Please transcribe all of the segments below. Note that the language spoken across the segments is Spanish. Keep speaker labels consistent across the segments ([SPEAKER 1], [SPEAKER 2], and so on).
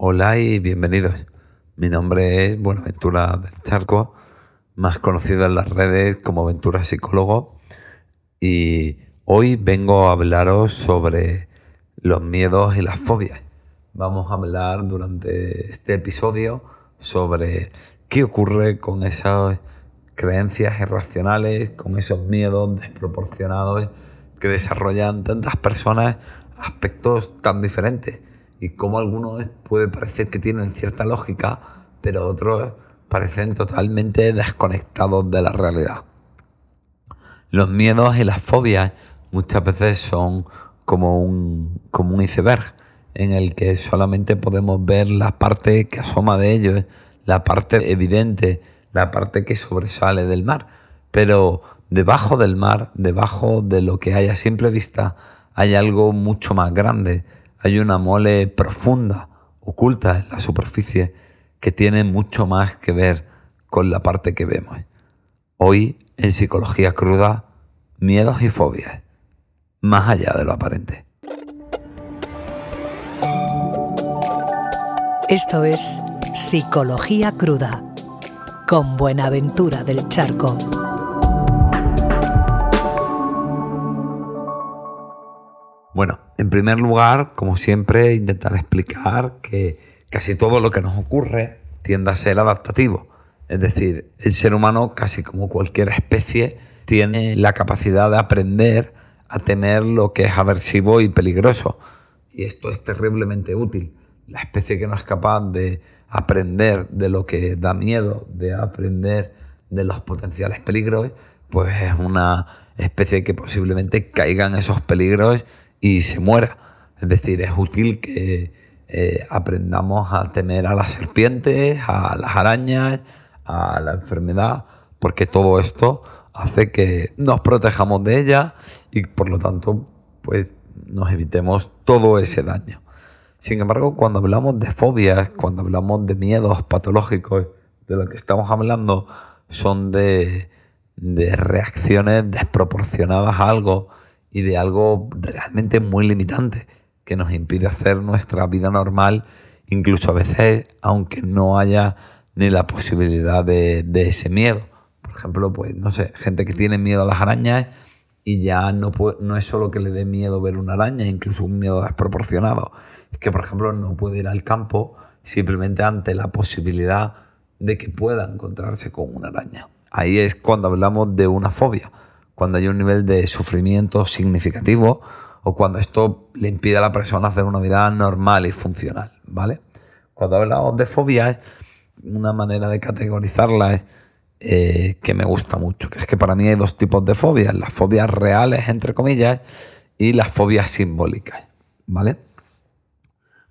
[SPEAKER 1] Hola y bienvenidos. Mi nombre es Buenaventura del Charco, más conocido en las redes como Ventura Psicólogo, y hoy vengo a hablaros sobre los miedos y las fobias. Vamos a hablar durante este episodio sobre qué ocurre con esas creencias irracionales, con esos miedos desproporcionados que desarrollan tantas personas aspectos tan diferentes y como algunos puede parecer que tienen cierta lógica, pero otros parecen totalmente desconectados de la realidad. Los miedos y las fobias muchas veces son como un, como un iceberg en el que solamente podemos ver la parte que asoma de ellos, la parte evidente, la parte que sobresale del mar. Pero debajo del mar, debajo de lo que hay a simple vista, hay algo mucho más grande, hay una mole profunda, oculta en la superficie, que tiene mucho más que ver con la parte que vemos. Hoy, en psicología cruda, miedos y fobias, más allá de lo aparente.
[SPEAKER 2] Esto es Psicología Cruda, con Buenaventura del Charco.
[SPEAKER 1] Bueno, en primer lugar, como siempre, intentar explicar que casi todo lo que nos ocurre tiende a ser adaptativo. Es decir, el ser humano, casi como cualquier especie, tiene la capacidad de aprender a temer lo que es aversivo y peligroso. Y esto es terriblemente útil. La especie que no es capaz de aprender de lo que da miedo, de aprender de los potenciales peligros, pues es una especie que posiblemente caiga en esos peligros y se muera. Es decir, es útil que eh, aprendamos a temer a las serpientes, a las arañas, a la enfermedad, porque todo esto hace que nos protejamos de ella y por lo tanto pues nos evitemos todo ese daño. Sin embargo, cuando hablamos de fobias, cuando hablamos de miedos patológicos, de lo que estamos hablando son de, de reacciones desproporcionadas a algo y de algo realmente muy limitante que nos impide hacer nuestra vida normal, incluso a veces aunque no haya ni la posibilidad de, ese miedo. Por ejemplo, pues no sé, gente que tiene miedo a las arañas y ya no, no es solo que le dé miedo ver una araña, incluso un miedo desproporcionado. Es que, por ejemplo, no puede ir al campo simplemente ante la posibilidad de que pueda encontrarse con una araña. Ahí es cuando hablamos de una fobia cuando hay un nivel de sufrimiento significativo o cuando esto le impide a la persona hacer una vida normal y funcional, ¿vale? Cuando hablamos de fobias, una manera de categorizarla es eh, que me gusta mucho, que es que para mí hay dos tipos de fobias, las fobias reales, entre comillas, y las fobias simbólicas, ¿vale?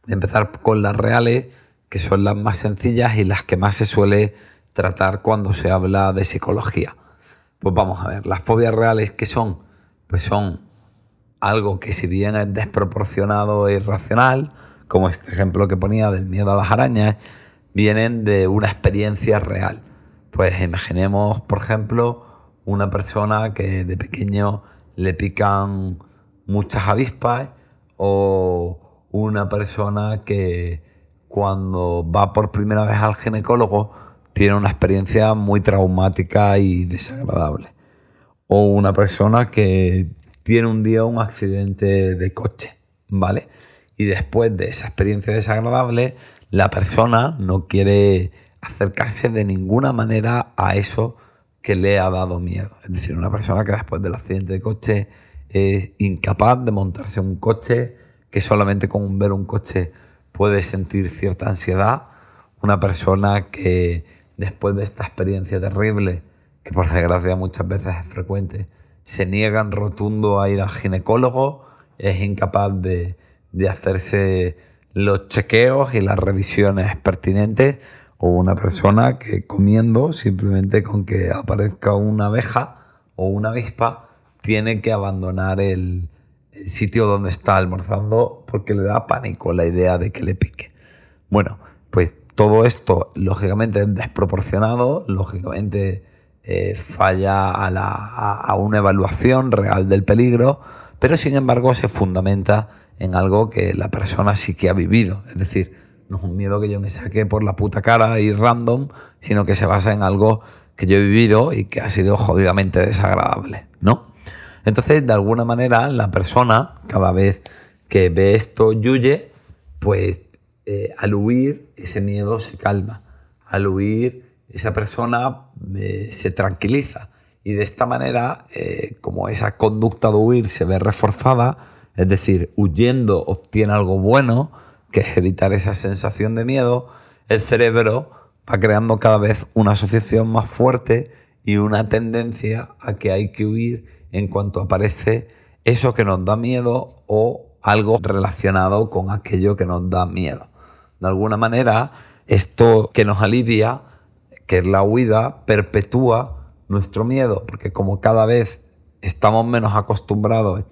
[SPEAKER 1] Voy a empezar con las reales, que son las más sencillas y las que más se suele tratar cuando se habla de psicología. Pues vamos a ver, las fobias reales que son, pues son algo que si bien es desproporcionado e irracional, como este ejemplo que ponía del miedo a las arañas, vienen de una experiencia real. Pues imaginemos, por ejemplo, una persona que de pequeño le pican muchas avispas o una persona que cuando va por primera vez al ginecólogo tiene una experiencia muy traumática y desagradable. O una persona que tiene un día un accidente de coche, ¿vale? Y después de esa experiencia desagradable, la persona no quiere acercarse de ninguna manera a eso que le ha dado miedo. Es decir, una persona que después del accidente de coche es incapaz de montarse un coche, que solamente con ver un coche puede sentir cierta ansiedad. Una persona que después de esta experiencia terrible, que por desgracia muchas veces es frecuente, se niegan rotundo a ir al ginecólogo, es incapaz de, hacerse los chequeos y las revisiones pertinentes, o una persona que comiendo, simplemente con que aparezca una abeja o una avispa, tiene que abandonar el, el sitio donde está almorzando porque le da pánico la idea de que le pique. Bueno, todo esto, lógicamente, es desproporcionado, lógicamente eh, falla a, una evaluación real del peligro, pero sin embargo se fundamenta en algo que la persona sí que ha vivido. Es decir, no es un miedo que yo me saque por la puta cara y random, sino que se basa en algo que yo he vivido y que ha sido jodidamente desagradable, ¿no? Entonces, de alguna manera, la persona, cada vez que ve esto y pues eh, al huir, ese miedo se calma. Al huir, esa persona eh, se tranquiliza. Y de esta manera, eh, como esa conducta de huir se ve reforzada, es decir, huyendo obtiene algo bueno, que es evitar esa sensación de miedo, el cerebro va creando cada vez una asociación más fuerte y una tendencia a que hay que huir en cuanto aparece eso que nos da miedo o algo relacionado con aquello que nos da miedo. De alguna manera, esto que nos alivia, que es la huida, perpetúa nuestro miedo, porque como cada vez estamos menos acostumbrados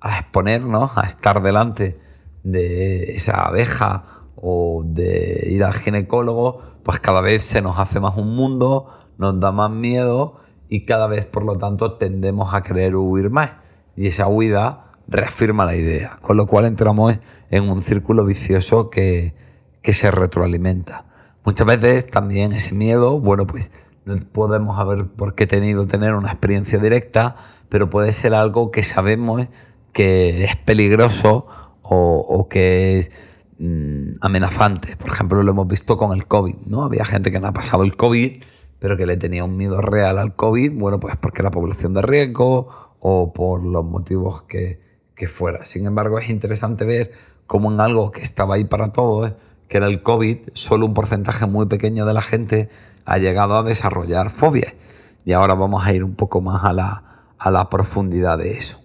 [SPEAKER 1] a exponernos, a estar delante de esa abeja o de ir al ginecólogo, pues cada vez se nos hace más un mundo, nos da más miedo y cada vez por lo tanto tendemos a querer huir más. Y esa huida reafirma la idea, con lo cual entramos en un círculo vicioso que, que se retroalimenta. Muchas veces también ese miedo, bueno, pues no podemos haber por qué tenido tener una experiencia directa, pero puede ser algo que sabemos que es peligroso o, que es mm, amenazante. Por ejemplo, lo hemos visto con el COVID, ¿no? Había gente que no ha pasado el COVID, pero que le tenía un miedo real al COVID, bueno, pues porque era población de riesgo o por los motivos que, que fuera. Sin embargo, es interesante ver cómo en algo que estaba ahí para todos, que era el COVID, solo un porcentaje muy pequeño de la gente ha llegado a desarrollar fobias. Y ahora vamos a ir un poco más a la, a la profundidad de eso.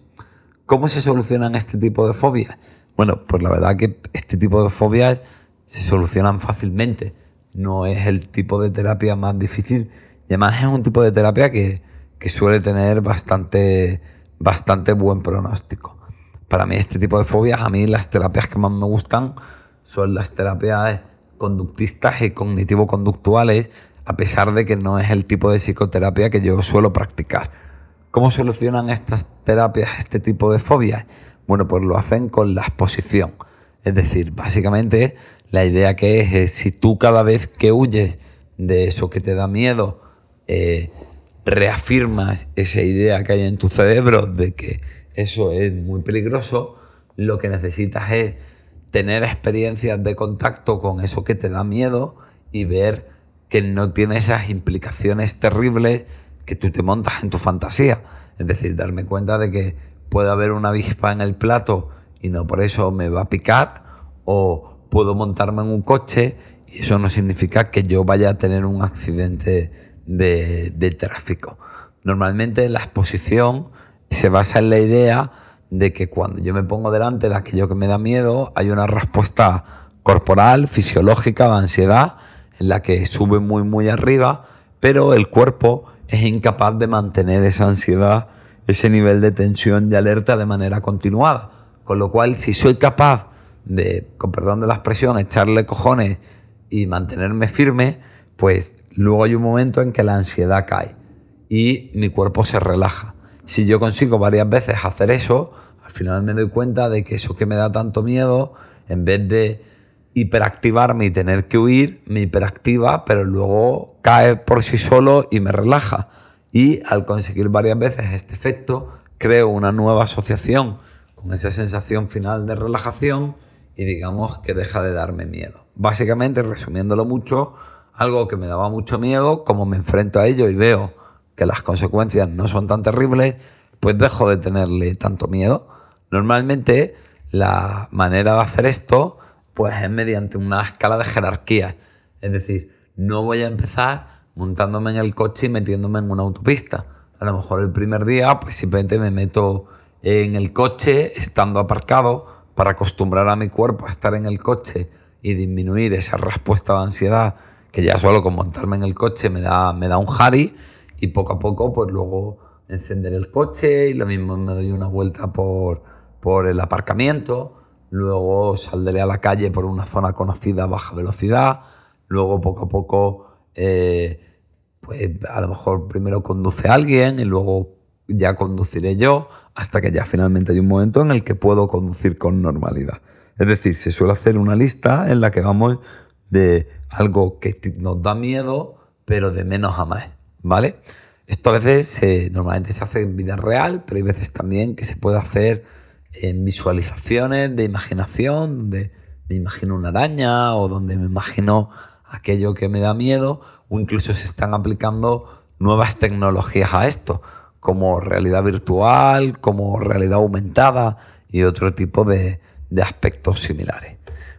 [SPEAKER 1] ¿Cómo se solucionan este tipo de fobias? Bueno, pues la verdad que este tipo de fobias se solucionan fácilmente. No es el tipo de terapia más difícil. Y además es un tipo de terapia que, suele tener bastante, bastante buen pronóstico. Para mí este tipo de fobias, a mí las terapias que más me gustan son las terapias conductistas y cognitivo-conductuales, a pesar de que no es el tipo de psicoterapia que yo suelo practicar. ¿Cómo solucionan estas terapias este tipo de fobias? Bueno, pues lo hacen con la exposición. Es decir, básicamente la idea que es, si tú cada vez que huyes de eso que te da miedo, eh, reafirmas esa idea que hay en tu cerebro de que eso es muy peligroso, lo que necesitas es tener experiencias de contacto con eso que te da miedo y ver que no tiene esas implicaciones terribles que tú te montas en tu fantasía. Es decir, darme cuenta de que puede haber una avispa en el plato y no por eso me va a picar, o puedo montarme en un coche y eso no significa que yo vaya a tener un accidente de, tráfico. Normalmente la exposición se basa en la idea de que cuando yo me pongo delante de aquello que me da miedo, hay una respuesta corporal, fisiológica, de ansiedad, en la que sube muy, muy arriba, pero el cuerpo es incapaz de mantener esa ansiedad, ese nivel de tensión y alerta de manera continuada. Con lo cual, si soy capaz de, con perdón de la expresión, echarle cojones y mantenerme firme, pues luego hay un momento en que la ansiedad cae y mi cuerpo se relaja. Si yo consigo varias veces hacer eso, al final me doy cuenta de que eso que me da tanto miedo, en vez de hiperactivarme y tener que huir, me hiperactiva, pero luego cae por sí solo y me relaja. Y al conseguir varias veces este efecto, creo una nueva asociación con esa sensación final de relajación y digamos que deja de darme miedo. Básicamente, resumiéndolo mucho, algo que me daba mucho miedo, como me enfrento a ello y veo que las consecuencias no son tan terribles, pues dejo de tenerle tanto miedo. Normalmente la manera de hacer esto pues es mediante una escala de jerarquía. Es decir, no voy a empezar montándome en el coche y metiéndome en una autopista. A lo mejor el primer día, pues simplemente me meto en el coche estando aparcado para acostumbrar a mi cuerpo a estar en el coche y disminuir esa respuesta de ansiedad que ya solo con montarme en el coche me da, me da un jari y poco a poco pues luego encender el coche y lo mismo me doy una vuelta por, por el aparcamiento luego saldré a la calle por una zona conocida a baja velocidad, luego poco a poco, eh, pues a lo mejor primero conduce alguien y luego ya conduciré yo, hasta que ya finalmente hay un momento en el que puedo conducir con normalidad. Es decir, se suele hacer una lista en la que vamos de algo que nos da miedo, pero de menos a más, ¿vale? Esto a veces normalmente se hace en vida real, pero hay veces también que se puede hacer en visualizaciones de imaginación, donde me imagino una araña o donde me imagino aquello que me da miedo, o incluso se están aplicando nuevas tecnologías a esto, como realidad virtual, como realidad aumentada y otro tipo de, aspectos similares.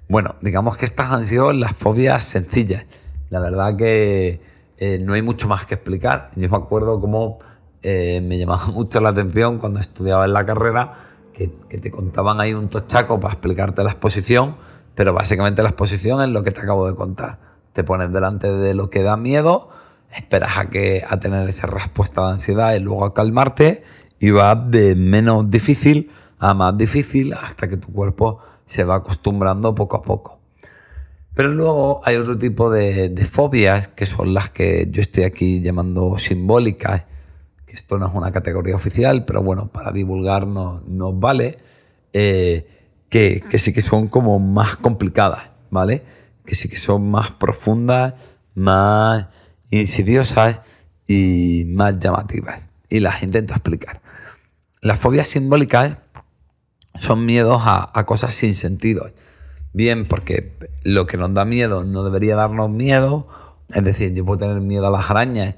[SPEAKER 1] Bueno, digamos que estas han sido las fobias sencillas. La verdad que eh, no hay mucho más que explicar. Yo me acuerdo cómo eh, me llamaba mucho la atención cuando estudiaba en la carrera que, te contaban ahí un tochaco para explicarte la exposición, pero básicamente la exposición es lo que te acabo de contar. Te pones delante de lo que da miedo, esperas a, que, a tener esa respuesta de ansiedad y luego a calmarte y vas de menos difícil a más difícil hasta que tu cuerpo se va acostumbrando poco a poco. Pero luego hay otro tipo de, fobias que son las que yo estoy aquí llamando simbólicas, que esto no es una categoría oficial, pero bueno, para divulgar nos, vale, eh, que, que, sí que son como más complicadas, ¿vale? Que sí que son más profundas, más insidiosas y más llamativas. Y las intento explicar. Las fobias simbólicas son miedos a, cosas sin sentido. Bien, porque lo que nos da miedo no debería darnos miedo. Es decir, yo puedo tener miedo a las arañas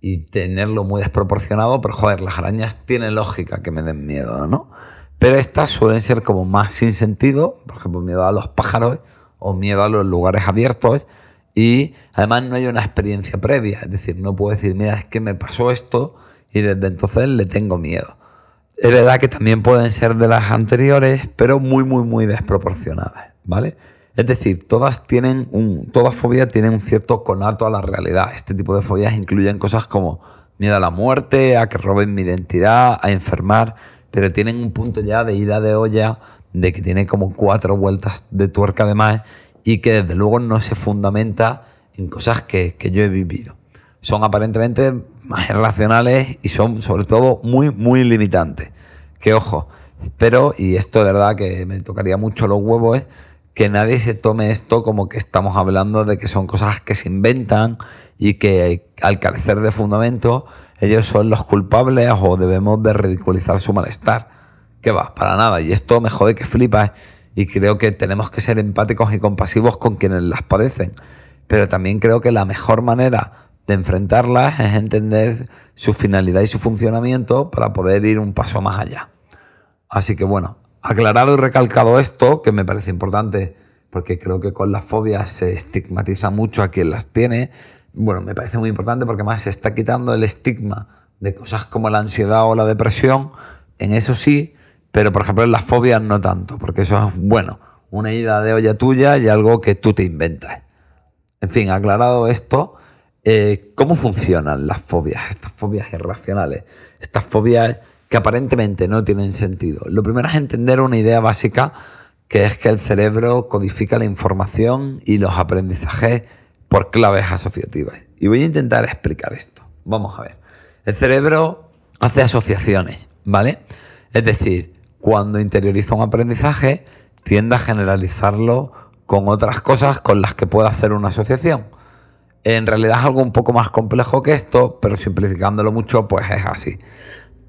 [SPEAKER 1] y tenerlo muy desproporcionado, pero joder, las arañas tienen lógica que me den miedo, ¿no? Pero estas suelen ser como más sin sentido, por ejemplo, miedo a los pájaros o miedo a los lugares abiertos y además no hay una experiencia previa, es decir, no puedo decir, mira, es que me pasó esto y desde entonces le tengo miedo. Es verdad que también pueden ser de las anteriores, pero muy, muy, muy desproporcionadas, ¿vale? Es decir, todas tienen un, todas fobias tienen un cierto conato a la realidad. Este tipo de fobias incluyen cosas como miedo a la muerte, a que roben mi identidad, a enfermar, pero tienen un punto ya de ida de olla, de que tiene como cuatro vueltas de tuerca además y que desde luego no se fundamenta en cosas que, que yo he vivido. Son aparentemente más irracionales y son sobre todo muy, muy limitantes. Que ojo, espero, y esto de verdad que me tocaría mucho los huevos, es que nadie se tome esto como que estamos hablando de que son cosas que se inventan y que al carecer de fundamento ellos son los culpables o debemos de ridiculizar su malestar. Que va, para nada. Y esto me jode que flipas y creo que tenemos que ser empáticos y compasivos con quienes las padecen. Pero también creo que la mejor manera de enfrentarlas es entender su finalidad y su funcionamiento para poder ir un paso más allá. Así que bueno, aclarado y recalcado esto, que me parece importante porque creo que con las fobias se estigmatiza mucho a quien las tiene, bueno, me parece muy importante porque más se está quitando el estigma de cosas como la ansiedad o la depresión, en eso sí, pero por ejemplo en las fobias no tanto, porque eso es, bueno, una idea de olla tuya y algo que tú te inventas. En fin, aclarado esto, eh, ¿Cómo funcionan las fobias, estas fobias irracionales, estas fobias que aparentemente no tienen sentido? Lo primero es entender una idea básica que es que el cerebro codifica la información y los aprendizajes por claves asociativas. Y voy a intentar explicar esto. Vamos a ver. El cerebro hace asociaciones, ¿vale? Es decir, cuando interioriza un aprendizaje, tiende a generalizarlo con otras cosas con las que puede hacer una asociación. En realidad es algo un poco más complejo que esto, pero simplificándolo mucho, pues es así.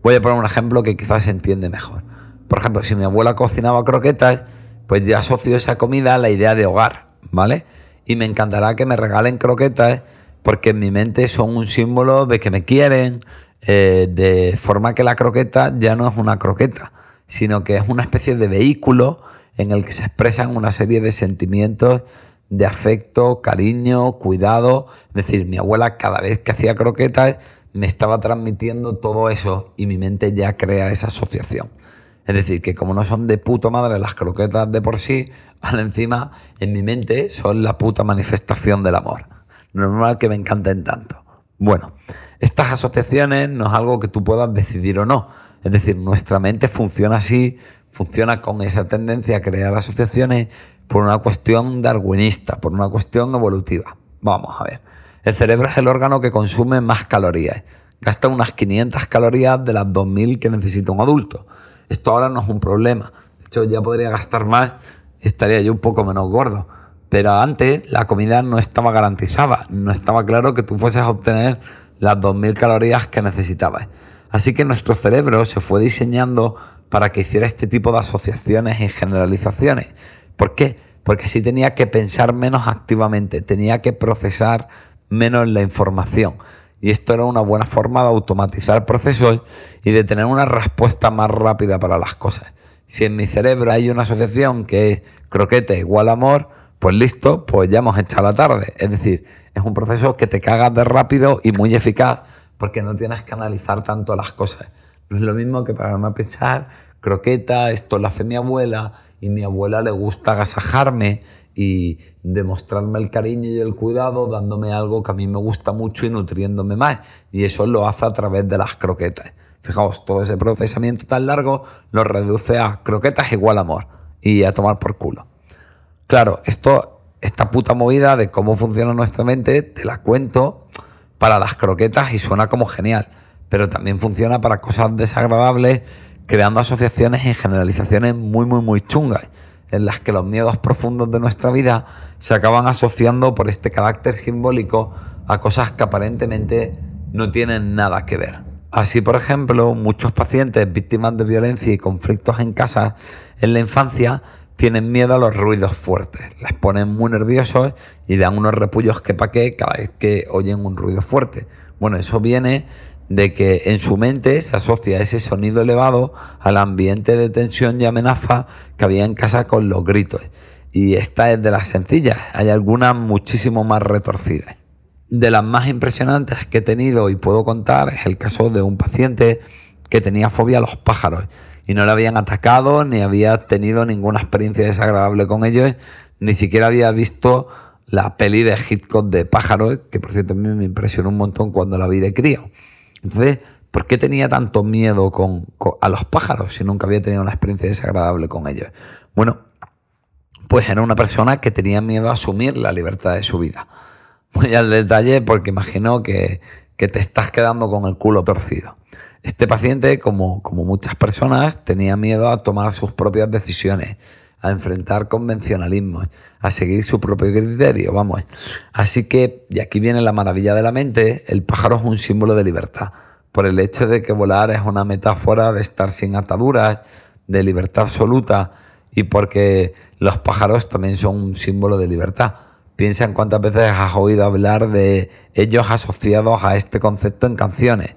[SPEAKER 1] Voy a poner un ejemplo que quizás se entiende mejor. Por ejemplo, si mi abuela cocinaba croquetas, pues ya asocio esa comida a la idea de hogar, ¿vale? Y me encantará que me regalen croquetas porque en mi mente son un símbolo de que me quieren, eh, de forma que la croqueta ya no es una croqueta, sino que es una especie de vehículo en el que se expresan una serie de sentimientos de afecto, cariño, cuidado. Es decir, mi abuela cada vez que hacía croquetas me estaba transmitiendo todo eso y mi mente ya crea esa asociación. Es decir, que como no son de puto madre las croquetas de por sí, al encima en mi mente son la puta manifestación del amor. Normal que me encanten tanto. Bueno, estas asociaciones no es algo que tú puedas decidir o no. Es decir, nuestra mente funciona así, funciona con esa tendencia a crear asociaciones por una cuestión darwinista, por una cuestión evolutiva. Vamos a ver. El cerebro es el órgano que consume más calorías. Gasta unas 500 calorías de las 2000 que necesita un adulto. Esto ahora no es un problema. De hecho, ya podría gastar más estaría yo un poco menos gordo. Pero antes la comida no estaba garantizada, no estaba claro que tú fueses a obtener las 2.000 calorías que necesitabas. Así que nuestro cerebro se fue diseñando para que hiciera este tipo de asociaciones y generalizaciones. ¿Por qué? Porque así tenía que pensar menos activamente, tenía que procesar menos la información. Y esto era una buena forma de automatizar procesos y de tener una respuesta más rápida para las cosas. Si en mi cerebro hay una asociación que es croquete igual amor, pues listo, pues ya hemos hecho la tarde. Es decir, es un proceso que te cagas de rápido y muy eficaz porque no tienes que analizar tanto las cosas. No es lo mismo que para a pensar, croqueta, esto lo hace mi abuela y mi abuela le gusta agasajarme y demostrarme el cariño y el cuidado dándome algo que a mí me gusta mucho y nutriéndome más. Y eso lo hace a través de las croquetas. Fijaos, todo ese procesamiento tan largo lo reduce a croquetas igual amor y a tomar por culo. Claro, esto, esta puta movida de cómo funciona nuestra mente, te la cuento para las croquetas y suena como genial, pero también funciona para cosas desagradables, creando asociaciones y generalizaciones muy, muy, muy chungas, en las que los miedos profundos de nuestra vida se acaban asociando por este carácter simbólico a cosas que aparentemente no tienen nada que ver. Así, por ejemplo, muchos pacientes víctimas de violencia y conflictos en casa en la infancia tienen miedo a los ruidos fuertes, les ponen muy nerviosos y dan unos repullos que pa' qué cada vez que oyen un ruido fuerte. Bueno, eso viene de que en su mente se asocia ese sonido elevado al ambiente de tensión y amenaza que había en casa con los gritos. Y esta es de las sencillas, hay algunas muchísimo más retorcidas. De las más impresionantes que he tenido y puedo contar es el caso de un paciente que tenía fobia a los pájaros y no le habían atacado, ni había tenido ninguna experiencia desagradable con ellos, ni siquiera había visto la peli de Hitchcock de pájaros, que por cierto a mí me impresionó un montón cuando la vi de crío. Entonces, ¿por qué tenía tanto miedo con, a los pájaros si nunca había tenido una experiencia desagradable con ellos? Bueno, pues era una persona que tenía miedo a asumir la libertad de su vida. Voy al detalle porque imagino que, que te estás quedando con el culo torcido. Este paciente, como, como muchas personas, tenía miedo a tomar sus propias decisiones, a enfrentar convencionalismos, a seguir su propio criterio, vamos. Así que, y aquí viene la maravilla de la mente, el pájaro es un símbolo de libertad, por el hecho de que volar es una metáfora de estar sin ataduras, de libertad absoluta, y porque los pájaros también son un símbolo de libertad. Piensa en cuántas veces has oído hablar de ellos asociados a este concepto en canciones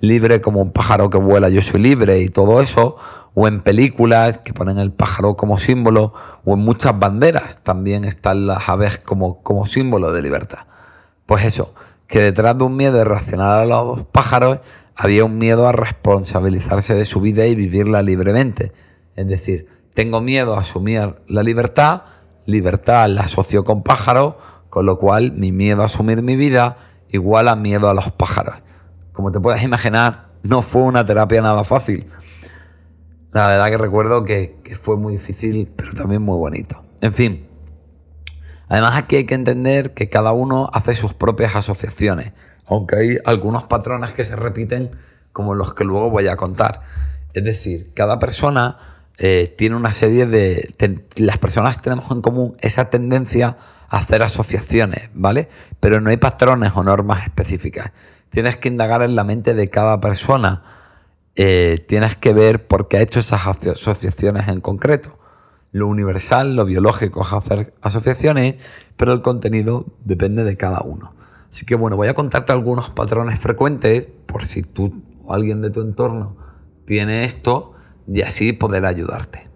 [SPEAKER 1] libre como un pájaro que vuela, yo soy libre y todo eso, o en películas que ponen el pájaro como símbolo, o en muchas banderas también están las aves como, como símbolo de libertad. Pues eso, que detrás de un miedo irracional a los pájaros había un miedo a responsabilizarse de su vida y vivirla libremente. Es decir, tengo miedo a asumir la libertad, libertad la asocio con pájaro, con lo cual mi miedo a asumir mi vida igual a miedo a los pájaros como te puedes imaginar, no fue una terapia nada fácil. La verdad que recuerdo que, fue muy difícil, pero también muy bonito. En fin, además aquí hay que entender que cada uno hace sus propias asociaciones, aunque hay algunos patrones que se repiten como los que luego voy a contar. Es decir, cada persona eh, tiene una serie de... las personas tenemos en común esa tendencia a hacer asociaciones, ¿vale? Pero no hay patrones o normas específicas tienes que indagar en la mente de cada persona. Eh, tienes que ver por qué ha hecho esas asociaciones en concreto. Lo universal, lo biológico es hacer asociaciones, pero el contenido depende de cada uno. Así que bueno, voy a contarte algunos patrones frecuentes por si tú o alguien de tu entorno tiene esto y así poder ayudarte.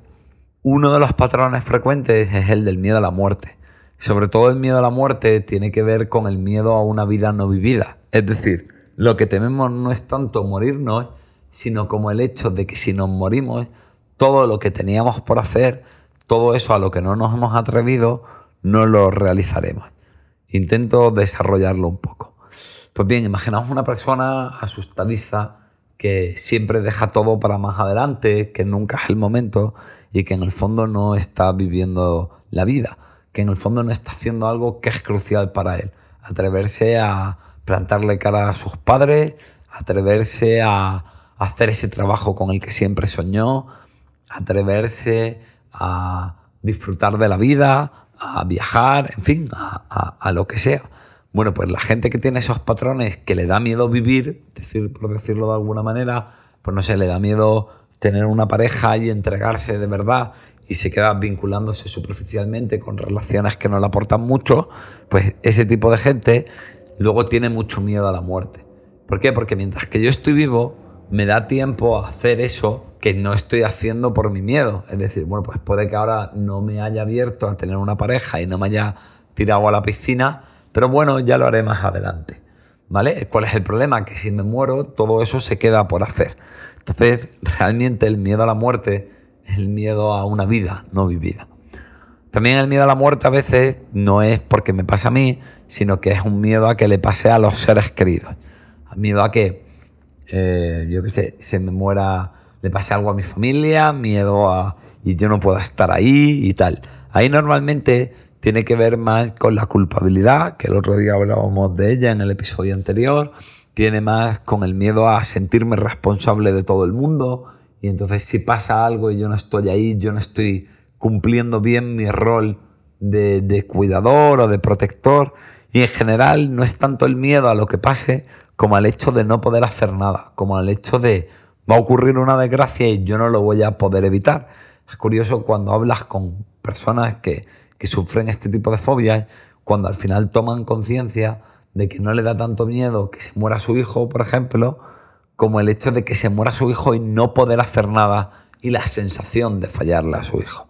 [SPEAKER 1] Uno de los patrones frecuentes es el del miedo a la muerte. Sobre todo el miedo a la muerte tiene que ver con el miedo a una vida no vivida. Es decir, lo que tememos no es tanto morirnos, sino como el hecho de que si nos morimos, todo lo que teníamos por hacer, todo eso a lo que no nos hemos atrevido, no lo realizaremos. Intento desarrollarlo un poco. Pues bien, imaginamos una persona asustadiza que siempre deja todo para más adelante, que nunca es el momento y que en el fondo no está viviendo la vida, que en el fondo no está haciendo algo que es crucial para él. Atreverse a plantarle cara a sus padres, atreverse a, hacer ese trabajo con el que siempre soñó, atreverse a disfrutar de la vida, a viajar, en fin, a, lo que sea. Bueno, pues la gente que tiene esos patrones que le da miedo vivir, decir, por decirlo de alguna manera, pues no sé, le da miedo tener una pareja y entregarse de verdad y se queda vinculándose superficialmente con relaciones que no le aportan mucho, pues ese tipo de gente luego tiene mucho miedo a la muerte. ¿Por qué? Porque mientras que yo estoy vivo, me da tiempo a hacer eso que no estoy haciendo por mi miedo. Es decir, bueno, pues puede que ahora no me haya abierto a tener una pareja y no me haya tirado a la piscina, pero bueno, ya lo haré más adelante. ¿Vale? ¿Cuál es el problema? Que si me muero, todo eso se queda por hacer. Entonces, realmente el miedo a la muerte es el miedo a una vida no vivida. También el miedo a la muerte a veces no es porque me pasa a mí, sino que es un miedo a que le pase a los seres queridos. Miedo a que, eh, yo qué sé, se me muera, le pase algo a mi familia, miedo a y yo no pueda estar ahí y tal. Ahí normalmente tiene que ver más con la culpabilidad, que el otro día hablábamos de ella en el episodio anterior, tiene más con el miedo a sentirme responsable de todo el mundo y entonces si pasa algo y yo no estoy ahí, yo no estoy cumpliendo bien mi rol de, cuidador o de protector. Y en general no es tanto el miedo a lo que pase como al hecho de no poder hacer nada, como al hecho de va a ocurrir una desgracia y yo no lo voy a poder evitar. Es curioso cuando hablas con personas que, que sufren este tipo de fobias, cuando al final toman conciencia de que no le da tanto miedo que se muera su hijo, por ejemplo, como el hecho de que se muera su hijo y no poder hacer nada y la sensación de fallarle a su hijo.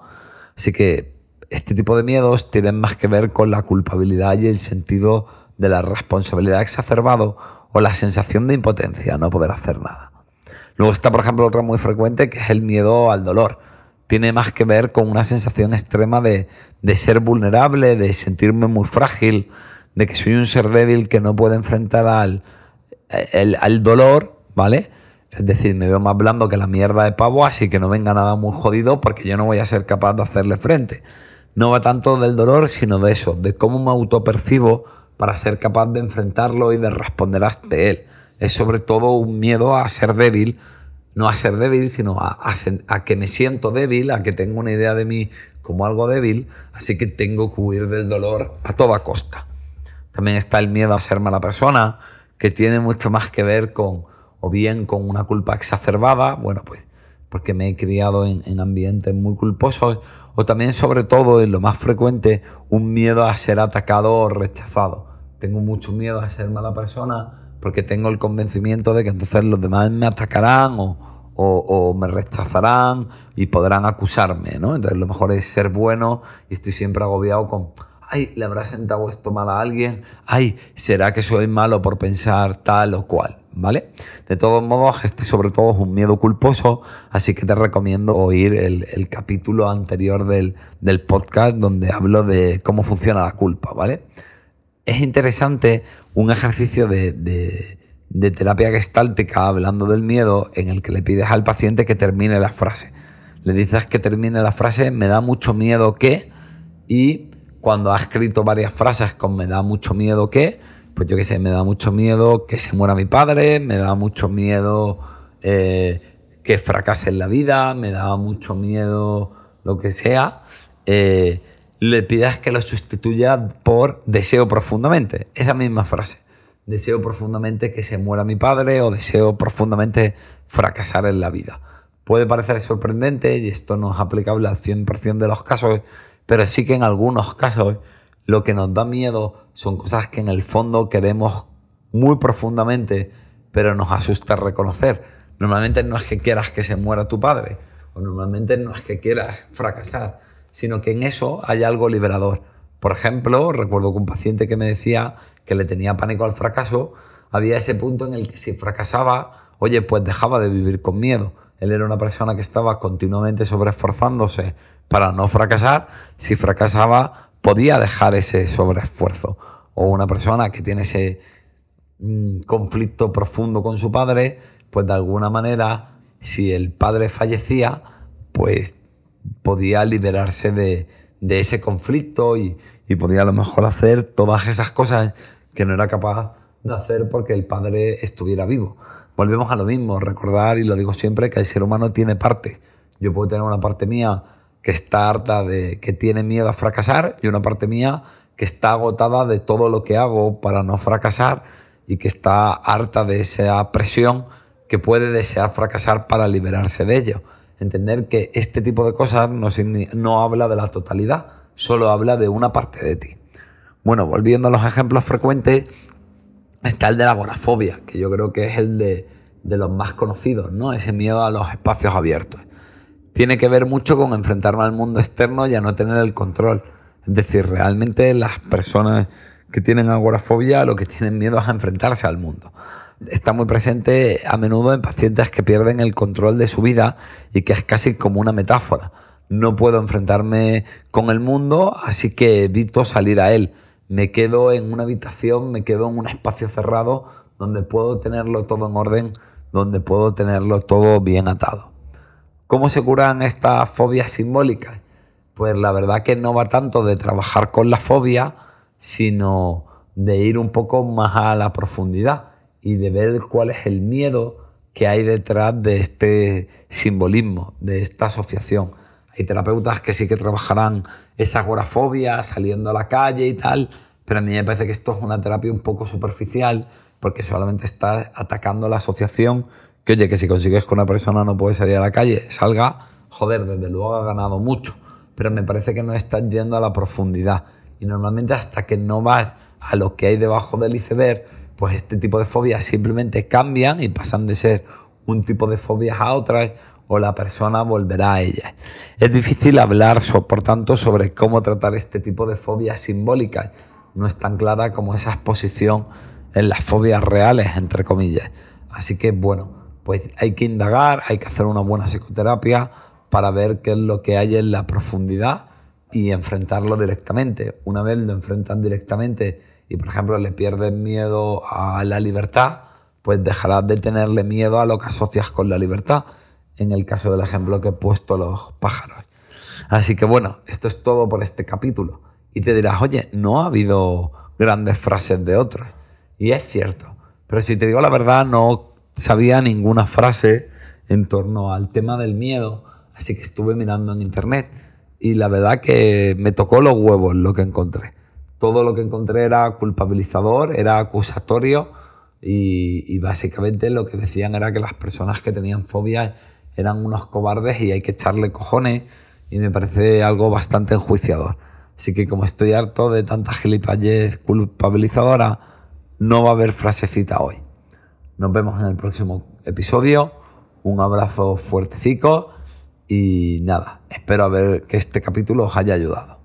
[SPEAKER 1] Así que este tipo de miedos tienen más que ver con la culpabilidad y el sentido de la responsabilidad exacerbado o la sensación de impotencia, no poder hacer nada. Luego está, por ejemplo, otra muy frecuente que es el miedo al dolor. Tiene más que ver con una sensación extrema de, ser vulnerable, de sentirme muy frágil, de que soy un ser débil que no puede enfrentar al, al dolor ¿vale? Es decir, me veo más blando que la mierda de pavo, así que no venga nada muy jodido porque yo no voy a ser capaz de hacerle frente. No va tanto del dolor, sino de eso, de cómo me autopercibo para ser capaz de enfrentarlo y de responder ante él. Es sobre todo un miedo a ser débil, no a ser débil, sino a, a que me siento débil, a que tengo una idea de mí como algo débil, así que tengo que huir del dolor a toda costa. También está el miedo a ser mala persona, que tiene mucho más que ver con, o bien con una culpa exacerbada, bueno, pues porque me he criado en, ambientes muy culposos, o también sobre todo, en lo más frecuente, un miedo a ser atacado o rechazado. Tengo mucho miedo a ser mala persona porque tengo el convencimiento de que entonces los demás me atacarán o, me rechazarán y podrán acusarme, ¿no? Entonces lo mejor es ser bueno y estoy siempre agobiado con, ay, le habrá sentado esto mal a alguien, ay, será que soy malo por pensar tal o cual. ¿vale? De todos modos, este sobre todo es un miedo culposo, así que te recomiendo oír el, capítulo anterior del, podcast donde hablo de cómo funciona la culpa, ¿vale? Es interesante un ejercicio de, terapia gestáltica hablando del miedo en el que le pides al paciente que termine la frase. Le dices que termine la frase, me da mucho miedo que, y cuando ha escrito varias frases con me da mucho miedo que, pues yo qué sé, me da mucho miedo que se muera mi padre, me da mucho miedo eh, que fracase en la vida, me da mucho miedo lo que sea, eh, le pidas que lo sustituya por deseo profundamente, esa misma frase. Deseo profundamente que se muera mi padre o deseo profundamente fracasar en la vida. Puede parecer sorprendente y esto no es aplicable al 100% de los casos, pero sí que en algunos casos lo que nos da miedo son cosas que en el fondo queremos muy profundamente, pero nos asusta reconocer. Normalmente no es que quieras que se muera tu padre, o normalmente no es que quieras fracasar, sino que en eso hay algo liberador. Por ejemplo, recuerdo que un paciente que me decía que le tenía pánico al fracaso, había ese punto en el que si fracasaba, oye, pues dejaba de vivir con miedo. Él era una persona que estaba continuamente sobreesforzándose para no fracasar. Si fracasaba, podía dejar ese sobreesfuerzo. O una persona que tiene ese mm, conflicto profundo con su padre, pues de alguna manera, si el padre fallecía, pues podía liberarse de, ese conflicto y, y, podía a lo mejor hacer todas esas cosas que no era capaz de hacer porque el padre estuviera vivo. Volvemos a lo mismo, recordar, y lo digo siempre, que el ser humano tiene partes. Yo puedo tener una parte mía que está harta de, que tiene miedo a fracasar y una parte mía que está agotada de todo lo que hago para no fracasar y que está harta de esa presión que puede desear fracasar para liberarse de ello. Entender que este tipo de cosas no, no habla de la totalidad, solo habla de una parte de ti. Bueno, volviendo a los ejemplos frecuentes, está el de la agorafobia, que yo creo que es el de, de los más conocidos, ¿no? Ese miedo a los espacios abiertos. Tiene que ver mucho con enfrentarme al mundo externo y a no tener el control. Es decir, realmente las personas que tienen agorafobia lo que tienen miedo es a enfrentarse al mundo. Está muy presente a menudo en pacientes que pierden el control de su vida y que es casi como una metáfora. No puedo enfrentarme con el mundo, así que evito salir a él me quedo en una habitación, me quedo en un espacio cerrado donde puedo tenerlo todo en orden, donde puedo tenerlo todo bien atado. ¿Cómo se curan estas fobias simbólicas? Pues la verdad que no va tanto de trabajar con la fobia, sino de ir un poco más a la profundidad y de ver cuál es el miedo que hay detrás de este simbolismo, de esta asociación. Hay terapeutas que sí que trabajarán esa agorafobia saliendo a la calle y tal, pero a mí me parece que esto es una terapia un poco superficial porque solamente está atacando la asociación que, oye, que si consigues que una persona no puede salir a la calle, salga, joder, desde luego ha ganado mucho, pero me parece que no estás yendo a la profundidad y normalmente hasta que no vas a lo que hay debajo del iceberg, pues este tipo de fobias simplemente cambian y pasan de ser un tipo de fobias a otras o la persona volverá a ella. Es difícil hablar, por tanto, sobre cómo tratar este tipo de fobias simbólicas. No es tan clara como esa exposición en las fobias reales, entre comillas. Así que, bueno, pues hay que indagar, hay que hacer una buena psicoterapia para ver qué es lo que hay en la profundidad y enfrentarlo directamente. Una vez lo enfrentan directamente y, por ejemplo, le pierden miedo a la libertad, pues dejarás de tenerle miedo a lo que asocias con la libertad en el caso del ejemplo que he puesto los pájaros. Así que bueno, esto es todo por este capítulo. Y te dirás, oye, no ha habido grandes frases de otros. Y es cierto. Pero si te digo la verdad, no sabía ninguna frase en torno al tema del miedo. Así que estuve mirando en internet. Y la verdad que me tocó los huevos lo que encontré. Todo lo que encontré era culpabilizador, era acusatorio. Y, básicamente lo que decían era que las personas que tenían fobias eran unos cobardes y hay que echarle cojones y me parece algo bastante enjuiciador. Así que como estoy harto de tanta gilipollez culpabilizadora, no va a haber frasecita hoy. Nos vemos en el próximo episodio. Un abrazo fuertecico y nada, espero ver que este capítulo os haya ayudado.